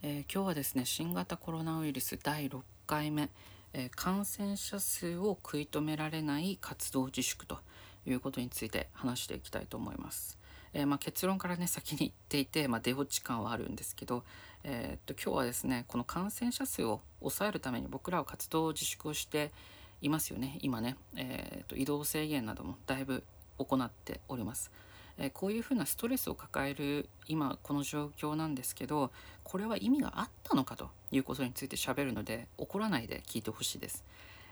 えー、今日はですね新型コロナウイルス第6回目、えー、感染者数を食い止められない活動自粛ということについて話していきたいと思います。えー、まあ、結論からね先に言っていて、まあ、出落ち感はあるんですけど、えっと今日はですねこの感染者数を抑えるために僕らは活動自粛をしていますよね今ね、えっと移動制限などもだいぶ行っております。えこういうふうなストレスを抱える今この状況なんですけどこれは意味があったのかということについて喋るので怒らないで聞いてほしいです。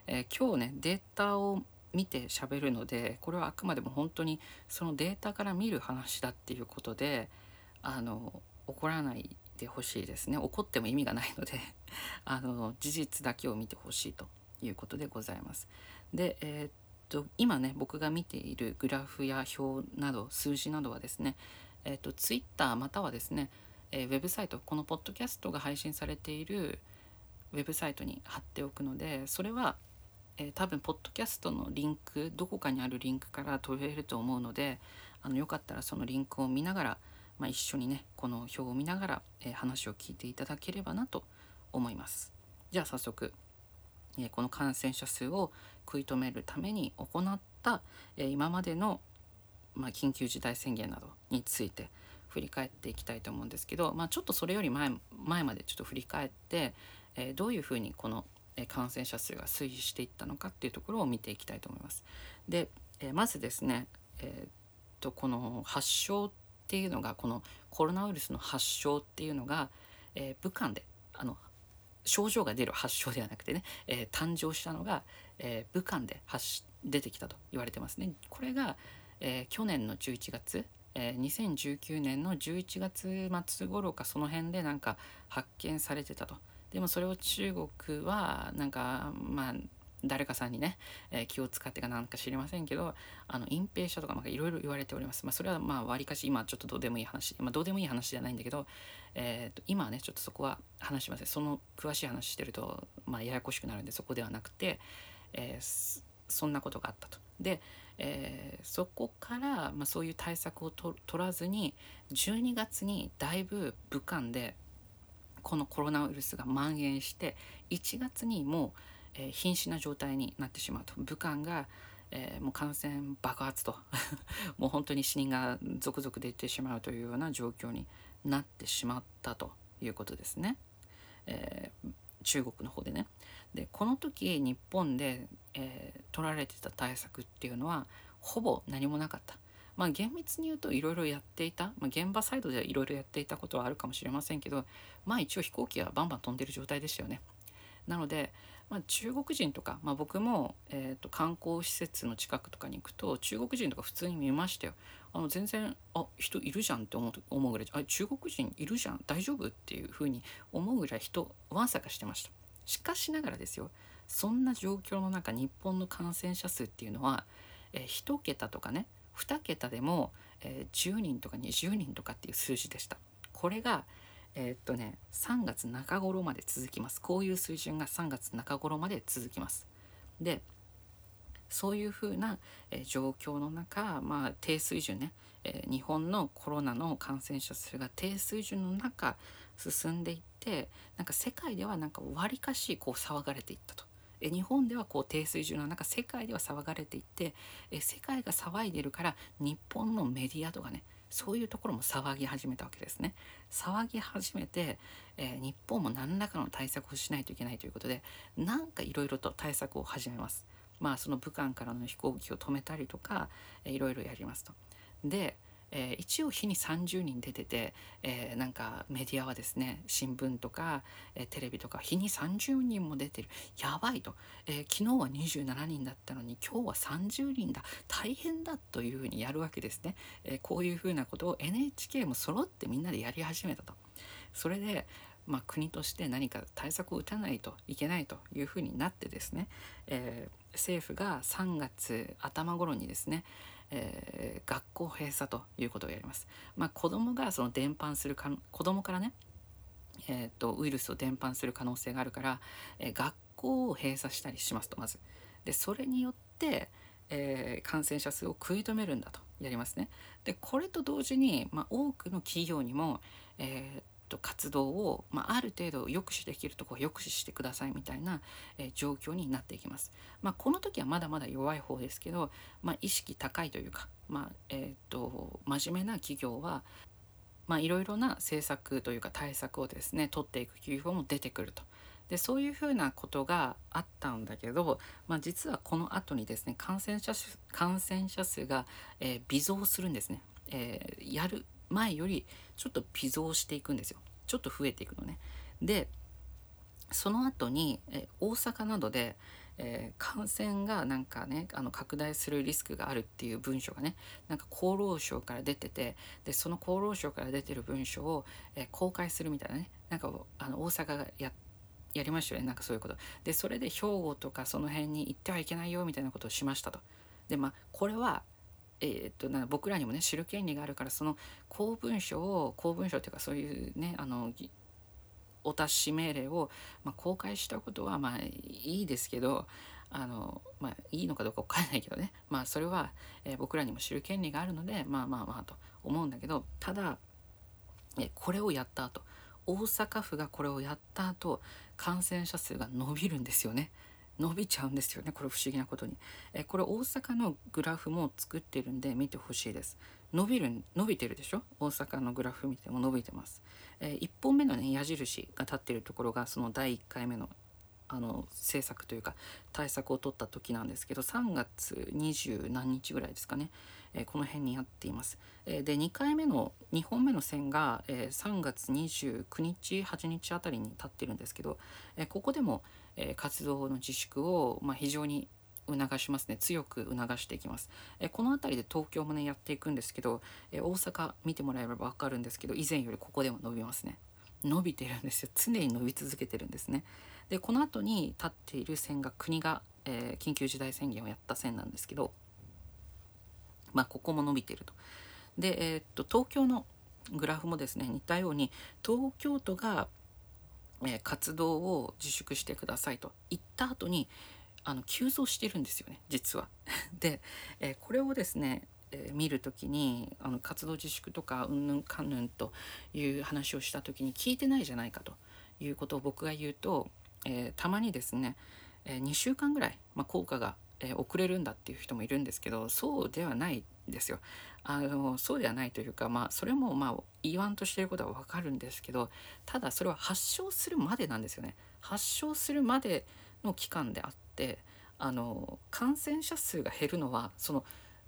え、今日ねデータを見て喋るのでこれはあくまでも本当にそのデータから見る話だっていうことであの怒らないでほしいですね怒っても意味がないので あの事実だけを見てほしいということでございます。で、えー、と今ね僕が見ているグラフや表など数字などはですね、えっと、Twitter またはですね、えー、ウェブサイトこのポッドキャストが配信されているウェブサイトに貼っておくのでそれは、えー、多分ポッドキャストのリンクどこかにあるリンクから飛べると思うのであのよかったらそのリンクを見ながら、まあ、一緒にねこの表を見ながら、えー、話を聞いていただければなと思います。じゃあ早速えこの感染者数を食い止めるために行った、え今までの、まあ、緊急事態宣言などについて振り返っていきたいと思うんですけど、まあ、ちょっとそれより前前までちょっと振り返って、えどういうふうにこの感染者数が推移していったのかっていうところを見ていきたいと思います。で、えまずですね、えー、っとこの発症っていうのがこのコロナウイルスの発症っていうのが、えー、武漢であの症状が出る発症ではなくてね、えー、誕生したのが、えー、武漢で発出てきたと言われてますね。これが、えー、去年の11月、えー、2019年の11月末頃かその辺でなんか発見されてたと。でもそれを中国はなんかまあ誰かさんにね、えー、気を使ってかなんか知りませんけどあの隠蔽者とかいろいろ言われております。まあ、それはまあわりかし今ちょっとどうでもいい話、まあ、どうでもいい話じゃないんだけど、えー、と今はねちょっとそこは話しません。その詳しい話してると、まあ、ややこしくなるんでそこではなくて、えー、そんなことがあったと。で、えー、そこから、まあ、そういう対策を取らずに12月にだいぶ武漢でこのコロナウイルスが蔓延して1月にもうえー、瀕死な状態になってしまうと武漢が、えー、もう感染爆発と もう本当に死人が続々出てしまうというような状況になってしまったということですね。えー、中国の方でね。でこの時日本で、えー、取られてた対策っていうのはほぼ何もなかった。まあ厳密に言うといろいろやっていた、まあ、現場サイドではいろいろやっていたことはあるかもしれませんけどまあ一応飛行機はバンバン飛んでる状態でしたよね。なので、まあ、中国人とか、まあ、僕も、えーと、観光施設の近くとかに行くと中国人とか普通に見ましたよ。あの全然あ人いるじゃんって思うぐらいあ中国人いるじゃん？大丈夫？っていうふうに思うぐらい人わんさかしてました。しかしながらですよそんな状況の中日本の感染者数っていうのは、えー、1桁とかね2桁でも、えー、10人とか20人とかっていう数字でした。これがえー、っとね3月中頃まで続きますこういう水準が3月中頃まで続きますでそういうふうな、えー、状況の中、まあ、低水準ね、えー、日本のコロナの感染者数が低水準の中進んでいってなんか世界ではなんかわりかしこう騒がれていったと。え日本ではこう低水準の中世界では騒がれていってえ世界が騒いでるから日本のメディアとかねそういうところも騒ぎ始めたわけですね。騒ぎ始めて、えー、日本も何らかの対策をしないといけないということでなんかいろいろと対策を始めます。まあその武漢からの飛行機を止めたりとかいろいろやりますと。でえー、一応日に30人出てて、えー、なんかメディアはですね新聞とか、えー、テレビとか日に30人も出てる。やばいと、え昨日は27人だったのに今日は30人だ。大変だというふうにやるわけですね、えこういうふうなことを NHK も揃ってみんなでやり始めたと。それでまあ、国として何か対策を打たないといけないというふうになってですね、え政府が3月頭頃にですね、えー、学校閉鎖ということをやります。まあ、子供がその伝播するか子供からね、えーと、ウイルスを伝播する可能性があるから、えー、学校を閉鎖したりしますとまず。でそれによって、えー、感染者数を食い止めるんだとやりますね。でこれと同時に、まあ、多くの企業にも、えーと活動を、まあ、ある程度抑止できるところは抑止してくださいみたいな、えー、状況になっていきます。まあ、この時はまだまだ弱い方ですけど、まあ、意識高いというか、まあえーと、真面目な企業は、まあ、いろいろな政策というか対策をですね取っていく企業も出てくると。でそういうふうなことがあったんだけど、まあ、実はこの後にですね感染者数感染者数が、えー、微増するんですね、えー、やる前よりちょっと微増していくんですよ。ちょっと増えていくのね。でその後に、え大阪などで、えー、感染がなんかねあの拡大するリスクがあるっていう文書がねなんか厚労省から出ててでその厚労省から出てる文書を、えー、公開するみたいなねなんかあの大阪がややりましたよねなんかそういうこと。でそれで兵庫とかその辺に行ってはいけないよみたいなことをしましたと。でまあこれはえー、っとな僕らにもね知る権利があるからその公文書を公文書っていうかそういうねあのお達し命令を、まあ、公開したことはまあいいですけどあのまあいいのかどうか分からないけどねまあそれは、えー、僕らにも知る権利があるのでまあまあまあと思うんだけどただ、えこれをやった後大阪府がこれをやった後感染者数が伸びるんですよね。伸びちゃうんですよねこれ不思議なことに。えこれ大阪のグラフも作ってるんで見てほしいです。伸びる伸びてるでしょ？大阪のグラフ見ても伸びてます、え1本目のね矢印が立ってるところがその第1回目のあの政策というか対策を取った時なんですけど3月20何日ぐらいですかね、えー、この辺にやっています。えー、で2回目の2本目の線が、えー、3月29日8日あたりに立ってるんですけど、えここでも、え活動の自粛を、まあ、非常に促しますね。強く促していきます、えこの辺りで東京もねやっていくんですけど、え大阪見てもらえれば分かるんですけど以前よりここでも伸びますね。伸びてるんですよ。常に伸び続けてるんですね。でこの後に立っている線が国が、えー、緊急事態宣言をやった線なんですけどまあここも伸びてると。でえー、っと東京のグラフもですね似たように東京都が、えー、活動を自粛してくださいと。言った後にあの急増してるんですよね実は。で、えー、これをですねえー、見る時にあの活動自粛とかうんぬんかんぬんという話をした時に聞いてないじゃないかということを僕が言うと、えー、たまにですね、えー、2週間ぐらい、まあ、効果が、え遅れるんだっていう人もいるんですけどそうではないですよ。あのそうではないというか、まあ、それもまあ言わんとしてることは分かるんですけどただそれは発症するまでなんですよね。発症するまでの期間であってあの感染者数が減るのはその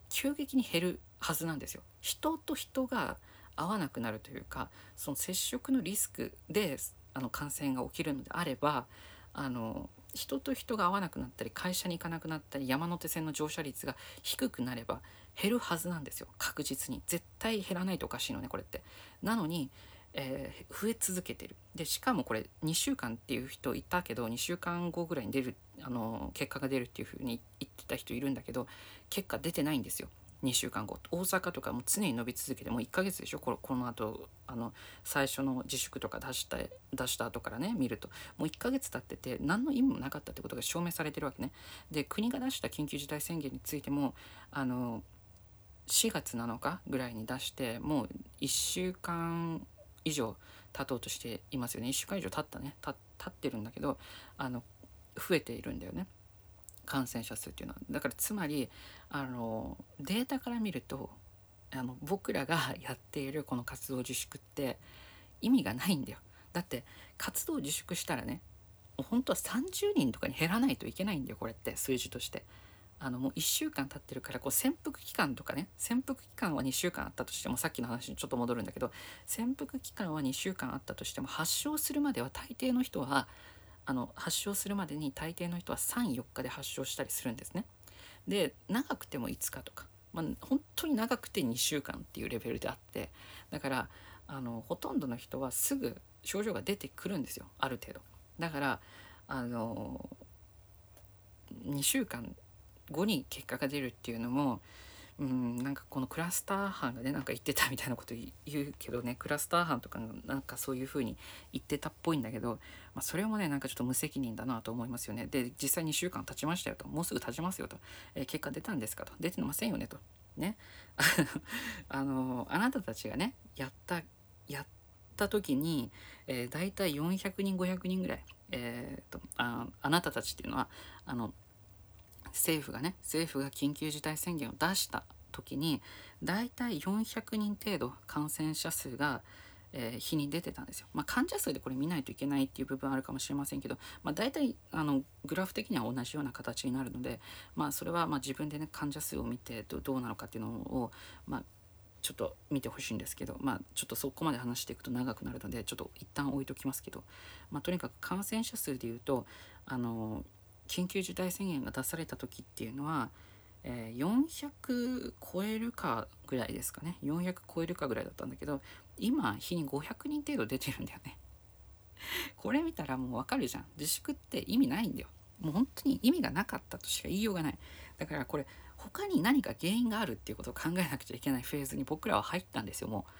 急激に減るはずなんですよ。人と人が合わなくなるというかその接触のリスクであの感染が起きるのであればあの人と人が合わなくなったり会社に行かなくなったり山手線の乗車率が低くなれば減るはずなんですよ。確実に。絶対減らないとおかしいのねこれって。なのにえー、増え続けてる。でしかもこれ2週間っていう人いたけど2週間後ぐらいに出るあの結果が出るっていうふうに言ってた人いるんだけど結果出てないんですよ。2週間後。大阪とかも常に伸び続けてもう1ヶ月でしょ？このこの後あの最初の自粛とか出した出した後からね見ると。もう1ヶ月経ってて何の意味もなかったってことが証明されてるわけね。で国が出した緊急事態宣言についてもあの4月7日ぐらいに出してもう1週間以上経とうとしていますよね。1週間以上経ったね。経ってるんだけどあの増えているんだよね。感染者数っていうのは。だからつまりあのデータから見るとあの僕らが やっているこの活動自粛って意味がないんだよ。だって活動自粛したらね本当は30人とかに減らないといけないんだよこれって数字として。あのもう1週間経ってるからこう潜伏期間とかね潜伏期間は2週間あったとしてもさっきの話にちょっと戻るんだけど潜伏期間は2週間あったとしても発症するまでは大抵の人はあの発症するまでに大抵の人は34日で発症したりするんですね。で長くても5日とか、まあ、本当に長くて2週間っていうレベルであってだからあのほとんどの人はすぐ症状が出てくるんですよある程度。だからあの2週間後に結果が出るっていうのもうんなんかこのクラスター班がねなんか言ってたみたいなこと言うけどねクラスター班とかなんかそういう風に言ってたっぽいんだけど、まあ、それもねなんかちょっと無責任だなと思いますよね。で実際2週間経ちましたよと。もうすぐ経ちますよと、えー、結果出たんですかと。出てませんよねと。ね。あのあなたたちがねやったやった時に、えー、大体400人500人ぐらい、えーと、ああなたたちっていうのはあの政府がね政府が緊急事態宣言を出した時に大体400人程度感染者数が、えー、日に出てたんですよ。まあ、患者数でこれ見ないといけないっていう部分あるかもしれませんけど、まあ、大体あのグラフ的には同じような形になるので、まあ、それはま自分でね患者数を見てどうなのかっていうのを、まあ、ちょっと見てほしいんですけど、まあ、ちょっとそこまで話していくと長くなるのでちょっと一旦置いときますけど、まあ、とにかく感染者数でいうとあの緊急事態宣言が出された時っていうのは、えー、400超えるかぐらいですかね。400超えるかぐらいだったんだけど今日に500人程度出てるんだよね。これ見たらもうわかるじゃん。自粛って意味ないんだよ。もう本当に意味がなかったとしか言いようがない。だからこれ他に何か原因があるっていうことを考えなくちゃいけない。フェーズに僕らは入ったんですよもう。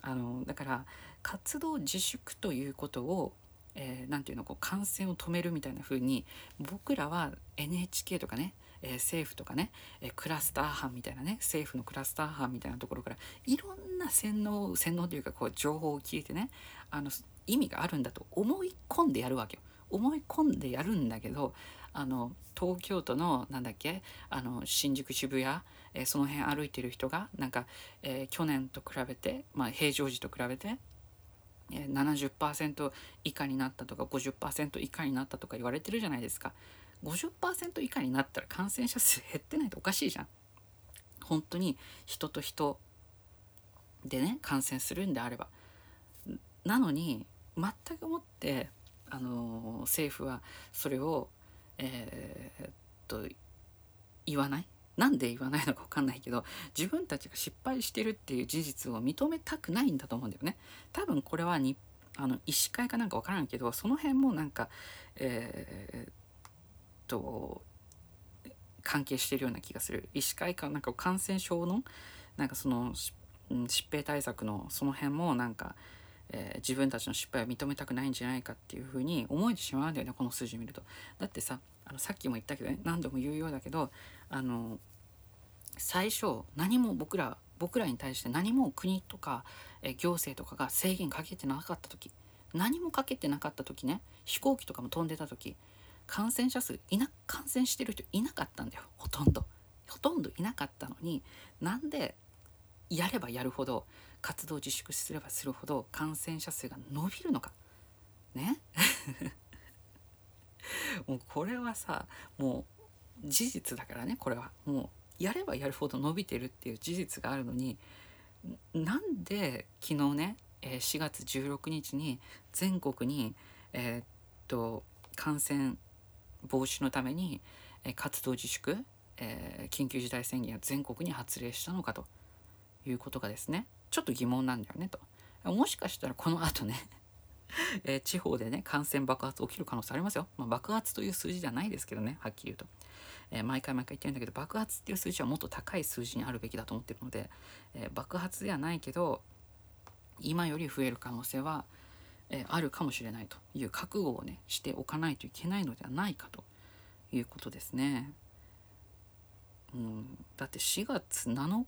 あのだから活動自粛ということを、えー、て言うのこう感染を止めるみたいな風に僕らは NHK とかねえー、政府とかね、えー、クラスター班みたいなね政府のクラスター班みたいなところからいろんな洗脳洗脳というかこう情報を聞いてねあの意味があるんだと思い込んでやるわけよ。思い込んでやるんだけどあの東京都のなんだっけあの新宿渋谷、えー、その辺歩いてる人がなんか、え、去年と比べて、まあ、平常時と比べて70%以下になったとか50%以下になったとか言われてるじゃないですか。50%以下になったら感染者数減ってないとおかしいじゃん。本当に人と人でね感染するんであれば。なのに全くもって、あの、政府はそれを、えー、っと言わないなんで言わないのか分かんないけど自分たちが失敗してるっていう事実を認めたくないんだと思うんだよね。多分これはにあの医師会かなんか分からんけどその辺もなんか、えー、と関係してるような気がする医師会かなんか感染症のなんかその疾病対策のその辺もなんか、えー、自分たちの失敗を認めたくないんじゃないかっていうふうに思えてしまうんだよねこの数字見ると。だってさあのさっきも言ったけどね何度も言うようだけどあの最初何も僕ら僕らに対して何も国とか、え行政とかが制限かけてなかった時何もかけてなかった時ね飛行機とかも飛んでた時感染者数いな感染してる人いなかったんだよほとんど。ほとんどいなかったのになんでやればやるほど活動自粛すればするほど感染者数が伸びるのか。ね。もうこれはさもう事実だからねこれはもうやればやるほど伸びてるっていう事実があるのになんで昨日ね4月16日に全国にえー、っと感染防止のために活動自粛、えー、緊急事態宣言を全国に発令したのかということがですねちょっと疑問なんだよねと。もしかしたらこの後ね えー、地方でね感染爆発起きる可能性ありますよ、まあ、爆発という数字じゃないですけどねはっきり言うと、えー、毎回毎回言ってるんだけど爆発っていう数字はもっと高い数字にあるべきだと思ってるので、えー、爆発ではないけど今より増える可能性は、えあるかもしれないという覚悟をねしておかないといけないのではないかということですね。うん、だって4月7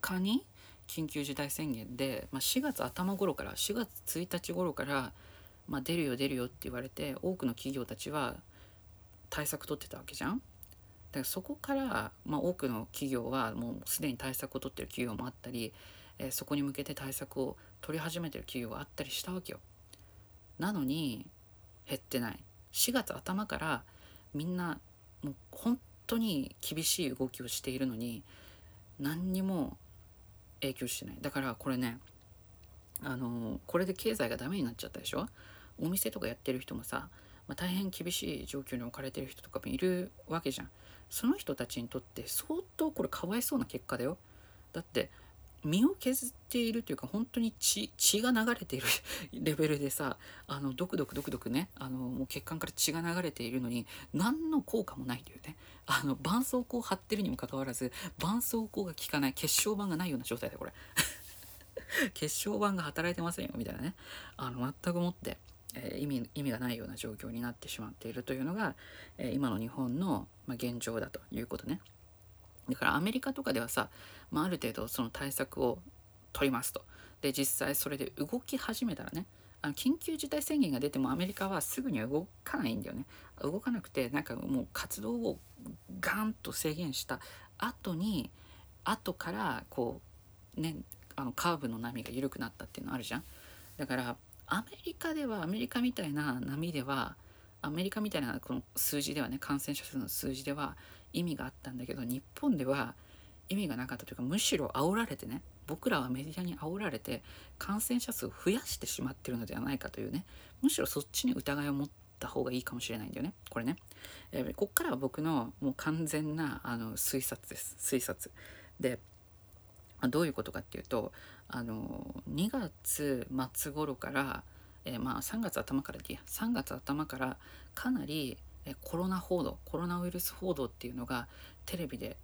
日に緊急事態宣言で、まあ、4月頭頃から4月1日頃から、まあ、出るよ出るよって言われて多くの企業たちは対策取ってたわけじゃん。だからそこから、まあ、多くの企業はもうすでに対策を取ってる企業もあったり、えー、そこに向けて対策を取り始めてる企業があったりしたわけよ。なのに減ってない。4月頭からみんなもう本当に厳しい動きをしているのに何にも影響してない。だからこれねあのこれで経済がダメになっちゃったでしょ？お店とかやってる人もさ、まあ、大変厳しい状況に置かれてる人とかもいるわけじゃん。その人たちにとって相当これかわいそうな結果だよ。だって身を削っているというか本当に血血が流れている レベルでさあのドクドクドクドクねあのもう血管から血が流れているのに何の効果もないというね。あの絆創膏を貼ってるにもかかわらず絆創膏が効かない血小板がないような状態でこれ。血小板が働いてませんよみたいなね。あの全くもって、えー、意味意味がないような状況になってしまっているというのが、えー、今の日本の、まあ、現状だということね。だからアメリカとかではさ、まあ、ある程度その対策を取りますと。で実際それで動き始めたらねあの緊急事態宣言が出てもアメリカはすぐには動かないんだよね動かなくてなんかもう活動をガンと制限した後に後からこうねあのカーブの波が緩くなったっていうのあるじゃんだからアメリカではアメリカみたいな波ではアメリカみたいなこの数字ではね感染者数の数字では意味があったんだけど日本では意味がなかったというかむしろ煽られてね僕らはメディアに煽られて感染者数を増やしてしまってるのではないかというねむしろそっちに疑いを持った方がいいかもしれないんだよね。これね、えー、こっからは僕のもう完全なあの推察です。推察。でどういうことかっていうとあの2月末頃から、えー、まあ3月頭からでいいや。3月頭からかなりコロナ報道コロナウイルス報道っていうのがテレビで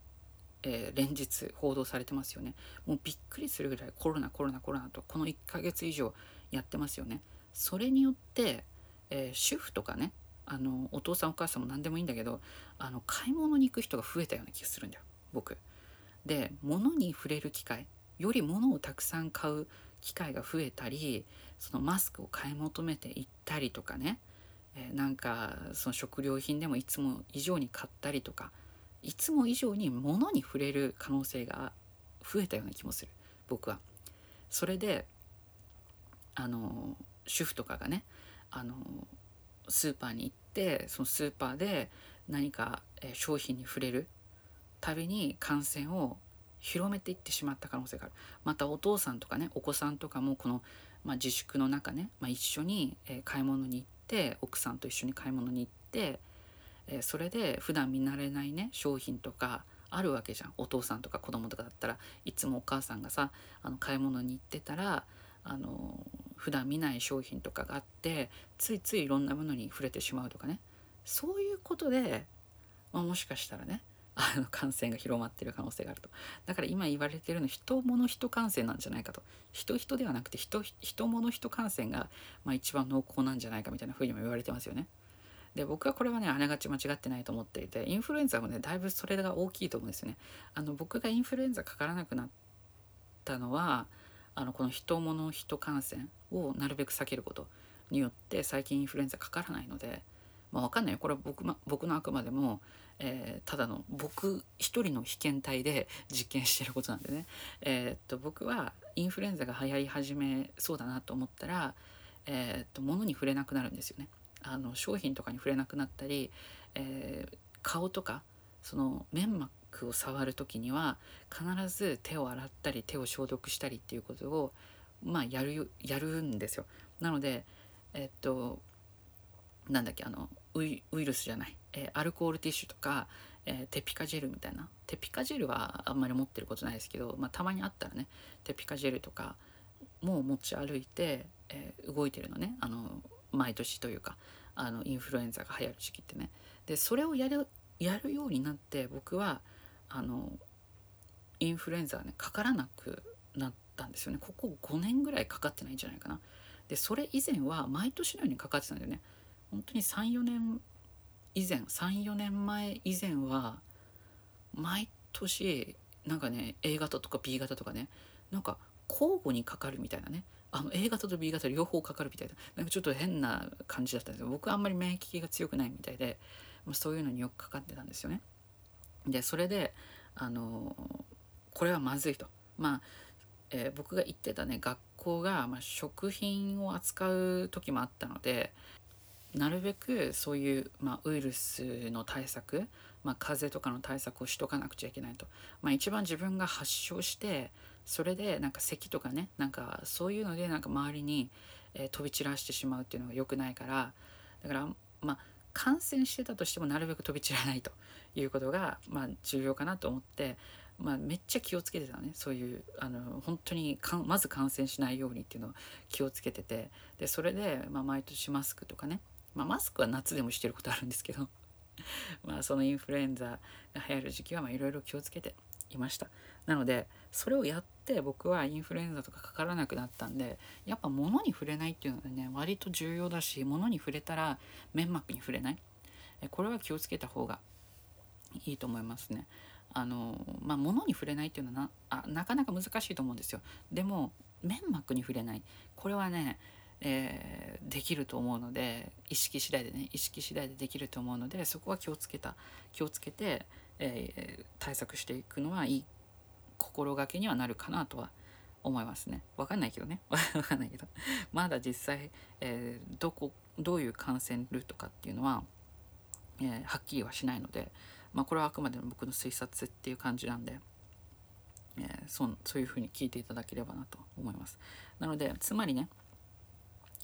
えー、連日報道されてますよね。もうびっくりするぐらいコロナコロナコロナとこの1ヶ月以上やってますよね。それによって、えー、主婦とかねあのお父さんお母さんも何でもいいんだけどあの買い物に行く人が増えたような気がするんだよ僕。で物に触れる機会より物をたくさん買う機会が増えたりそのマスクを買い求めて行ったりとかね、え、なんかその食料品でもいつも以上に買ったりとかいつも以上に物に触れる可能性が増えたような気もする僕は。それであの主婦とかがねあのスーパーに行ってそのスーパーで何か商品に触れるたびに感染を広めていってしまった可能性があるまたお父さんとかねお子さんとかもこの、まあ、自粛の中ね、まあ、一緒に買い物に行って奥さんと一緒に買い物に行ってえそれで普段見慣れないね商品とかあるわけじゃん。お父さんとか子供とかだったらいつもお母さんがさあの買い物に行ってたらあの普段見ない商品とかがあってついついいろんなものに触れてしまうとかね。そういうことで、まあ、もしかしたらねあの感染が広まってる可能性があるとだから今言われてるの人物人感染なんじゃないかと人人ではなくて人人物人感染が、まあ、一番濃厚なんじゃないかみたいなふうにも言われてますよね。で僕はこれはねあながち間違ってないと思っていてインフルエンザもねだいぶそれが大きいと思うんですよね。あの僕がインフルエンザかからなくなったのはあのこの人物人感染をなるべく避けることによって最近インフルエンザかからないので、まあ、分かんないこれは僕,、ま、僕のあくまでも、えー、ただの僕一人の被験体で実験してることなんでね、えー、っと僕はインフルエンザが流行り始めそうだなと思ったら、えー、っと物に触れなくなるんですよね。あの商品とかに触れなくなったり、え、顔とかその粘膜を触る時には必ず手を洗ったり手を消毒したりっていうことをまあやるやるんですよ。なのでえっとなんだっけあのウイルスじゃない、えー、アルコールティッシュとか、えー、テピカジェルみたいな。テピカジェルはあんまり持ってることないですけど、まあ、たまにあったらねテピカジェルとかも持ち歩いて、えー、動いてるのね。あの毎年というかあのインフルエンザが流行る時期ってね。でそれをやるやるようになって僕はあのインフルエンザはねかからなくなったんですよね。ここ5年ぐらいかかってないんじゃないかな。でそれ以前は毎年のようにかかってたんだよね。本当に34年以前34年前以前は毎年なんかね A 型とか B 型とかねなんか交互にかかるみたいなねあの A 型と B 型両方かかるみたいななんかちょっと変な感じだったんですよ僕はあんまり免疫が強くないみたいで、まあ、そういうのによくかかってたんですよね。でそれであのこれはまずいと。まあえー、僕が行ってたね学校が、まあ、食品を扱う時もあったのでなるべくそういう、まあ、ウイルスの対策、まあ、風邪とかの対策をしとかなくちゃいけないと、まあ、一番自分が発症してそれでなんか咳とかねなんかそういうのでなんか周りに、えー、飛び散らしてしまうっていうのが良くないからだからまあ感染してたとしてもなるべく飛び散らないと。いうことが、まあ、重要かなと思って、まあ、めっちゃ気をつけてたね。そういうあの本当にかまず感染しないようにっていうのを気をつけてて。でそれで、まあ、毎年マスクとかね、まあ、マスクは夏でもしてることあるんですけど まあそのインフルエンザが流行る時期はいろいろ気をつけていました。なのでそれをやって僕はインフルエンザとかかからなくなったんでやっぱ物に触れないっていうのはね割と重要だし物に触れたら粘膜に触れない。これは気をつけた方がいいと思いますね。あのまあ物に触れないっていうのはなあなかなか難しいと思うんですよ。でも粘膜に触れない。これはね、えー、できると思うので意識次第でね意識次第でできると思うのでそこは気をつけた気をつけて、えー、対策していくのはいい心がけにはなるかなとは思いますね。わかんないけどね。わかんないけど。まだ実際、えー、どこ、どういう感染ルートかっていうのは、えー、はっきりはしないので、まあ、これはあくまでも僕の推察っていう感じなんで、えー、そそういうふうに聞いていただければなと思います。なので、つまりね、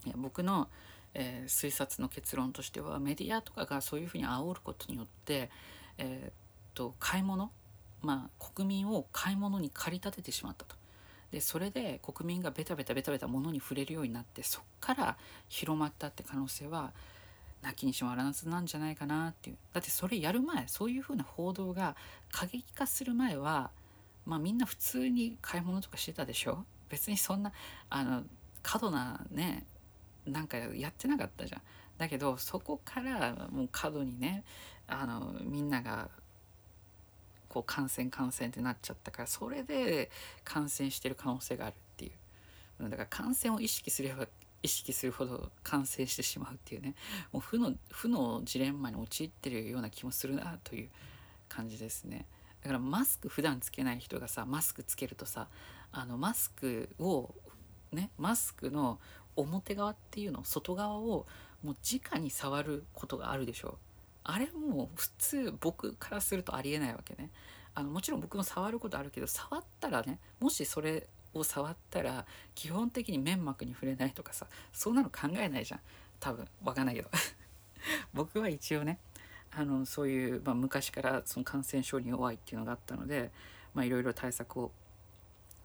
いや僕の、えー、推察の結論としてはメディアとかがそういうふうに煽ることによって、えー、っと買い物まあ国民を買い物に駆り立ててしまったと。でそれで国民がベタベタベタベタ物に触れるようになってそっから広まったって可能性はなきにしもあらずなんじゃないかなっていうだってそれやる前そういうふうな報道が過激化する前はまあみんな普通に買い物とかしてたでしょ？別にそんなあの過度なねなんかやってなかったじゃん。だけどそこからもう過度にねあのみんながこう感染感染ってなっちゃったからそれで感染してる可能性があるっていう。だから感染を意識すれば意識するほど感染してしまうっていうね。もう負の負のジレンマに陥ってるような気もするなという感じですね。だからマスク普段つけない人がさマスクつけるとさあのマスクをねマスクの表側っていうの外側をもう直に触ることがあるでしょう。あれもう普通僕からするとありえないわけね。あのもちろん僕も触ることあるけど触ったらねもしそれを触ったら基本的に粘膜に触れないとかさそんなの考えないじゃん。多分わかんないけど。僕は一応ねあのそういう、まあ、昔からその感染症に弱いっていうのがあったのでいろいろ対策を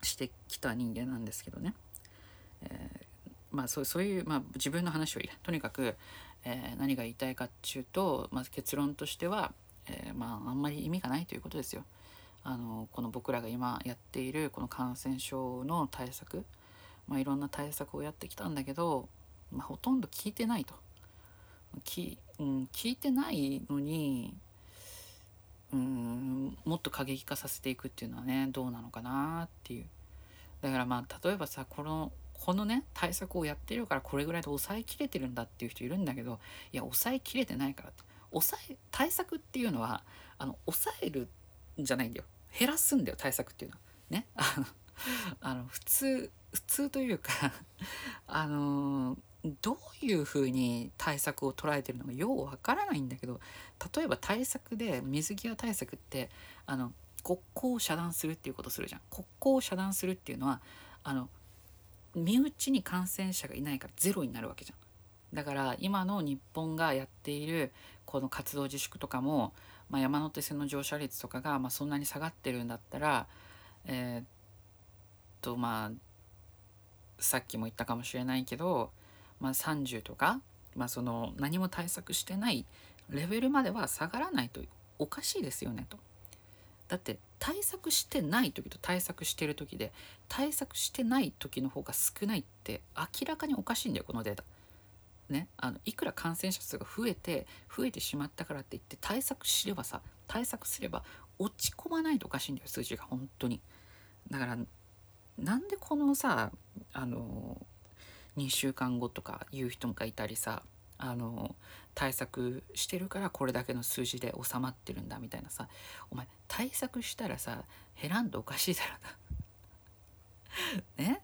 してきた人間なんですけどね、えー、まあそうそういう、まあ、自分の話をとにかく、えー、何が言いたいかっていうと、まず結論としては、えー、まああんまり意味がないということですよ。あのこの僕らが今やっているこの感染症の対策、まあ、いろんな対策をやってきたんだけど、まあ、ほとんど効いてないと。きうん、聞いてないのにうんもっと過激化させていくっていうのはねどうなのかなっていうだからまあ例えばさこのこのね対策をやってるからこれぐらいで抑えきれてるんだっていう人いるんだけどいや抑えきれてないからって。抑え対策っていうのはあの抑えるんじゃないんだよ。減らすんだよ対策っていうのは。ね。あの あの普通普通というか あのどういうふうに対策を捉えてるのかようわからないんだけど例えば対策で水際対策ってあの国交を遮断するっていうことするじゃん。国交を遮断するっていうのはあの身内に感染者がいないからゼロになるわけじゃん。だから今の日本がやっているこの活動自粛とかも、まあ、山手線の乗車率とかがまあそんなに下がってるんだったらえー、っとまあさっきも言ったかもしれないけど、まあ、30とか、まあ、その何も対策してないレベルまでは下がらないとおかしいですよねと。だって対策してない時と対策してる時で対策してない時の方が少ないって明らかにおかしいんだよこのデータ。ね、あのいくら感染者数が増えて増えてしまったからって言って対策すればさ対策すれば落ち込まないとおかしいんだよ数字が本当に。だからなんでこのさあの2週間後とか言う人がいたりさあの対策してるからこれだけの数字で収まってるんだみたいなさ。お前対策したらさ減らんとおかしいだろな。ね、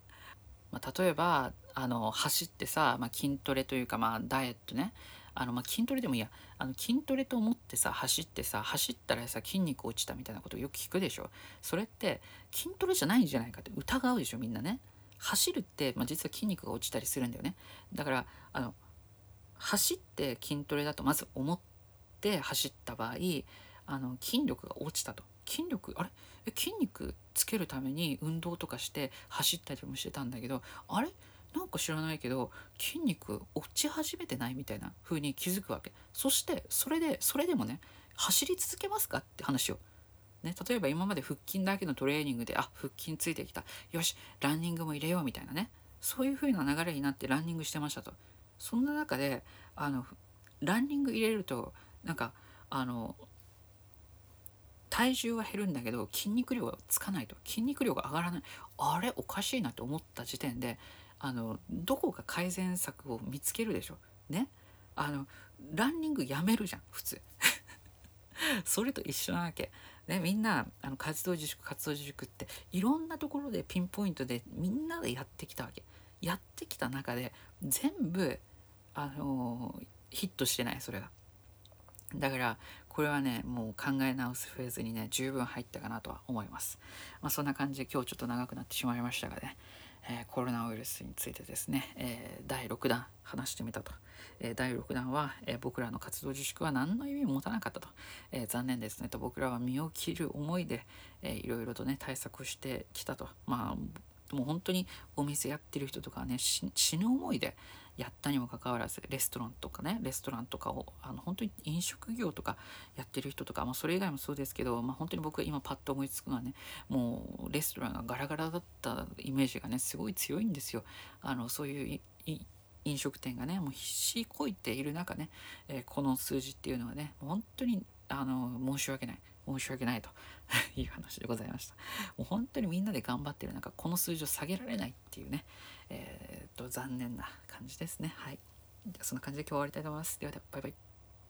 まあ、例えばあの走ってさ、まあ、筋トレというか、まあ、ダイエットね。あの、まあ、筋トレでもいいや。あの筋トレと思ってさ走ってさ走ったらさ筋肉落ちたみたいなことよく聞くでしょ。それって筋トレじゃないんじゃないかって疑うでしょみんなね。走るって、まあ、実は筋肉が落ちたりするんだよね。だからあの走って筋トレだとまず思って走った場合あの筋力が落ちたと。筋力あれ？え筋肉つけるために運動とかして走ったりもしてたんだけどあれ？なんか知らないけど筋肉落ち始めてないみたいな風に気づくわけ。そしてそれでそれでもね走り続けますかって話を。ね、例えば今まで腹筋だけのトレーニングであ腹筋ついてきた。よしランニングも入れようみたいなね。そういう風な流れになってランニングしてましたと。そんな中であのランニング入れるとなんかあの体重は減るんだけど筋肉量がつかないと筋肉量が上がらないあれおかしいなと思った時点であのどこか改善策を見つけるでしょねあのランニングやめるじゃん普通 それと一緒なわけ。ね、みんなあの活動自粛活動自粛っていろんなところでピンポイントでみんなでやってきたわけ。やってきた中で全部あのヒットしてないそれが。だからこれはねもう考え直すフェーズにね十分入ったかなとは思います。まあ、そんな感じで今日ちょっと長くなってしまいましたがね、えー、コロナウイルスについてですね、えー、第6弾話してみたと、えー、第6弾は、え僕らの活動自粛は何の意味も持たなかったと、え残念ですねと僕らは身を切る思いで、えー、いろいろとね対策してきたとまあもう本当にお店やってる人とかね死ぬ思いでやったにもかかわらずレストランとかねレストランとかをあの本当に飲食業とかやってる人とか、まあ、それ以外もそうですけど、まあ、本当に僕今パッと思いつくのはねもうレストランがガラガラだったイメージがねすごい強いんですよ。あのそういう飲食店がねもう必死こいている中ね、えー、この数字っていうのはね本当にあの申し訳ない申し訳ないと。いう話でございました。もう本当にみんなで頑張ってる中この数字を下げられないっていうね。えー、っと残念な感じですね。はい。じゃそんな感じで今日終わりたいと思います。ではではバイバイ。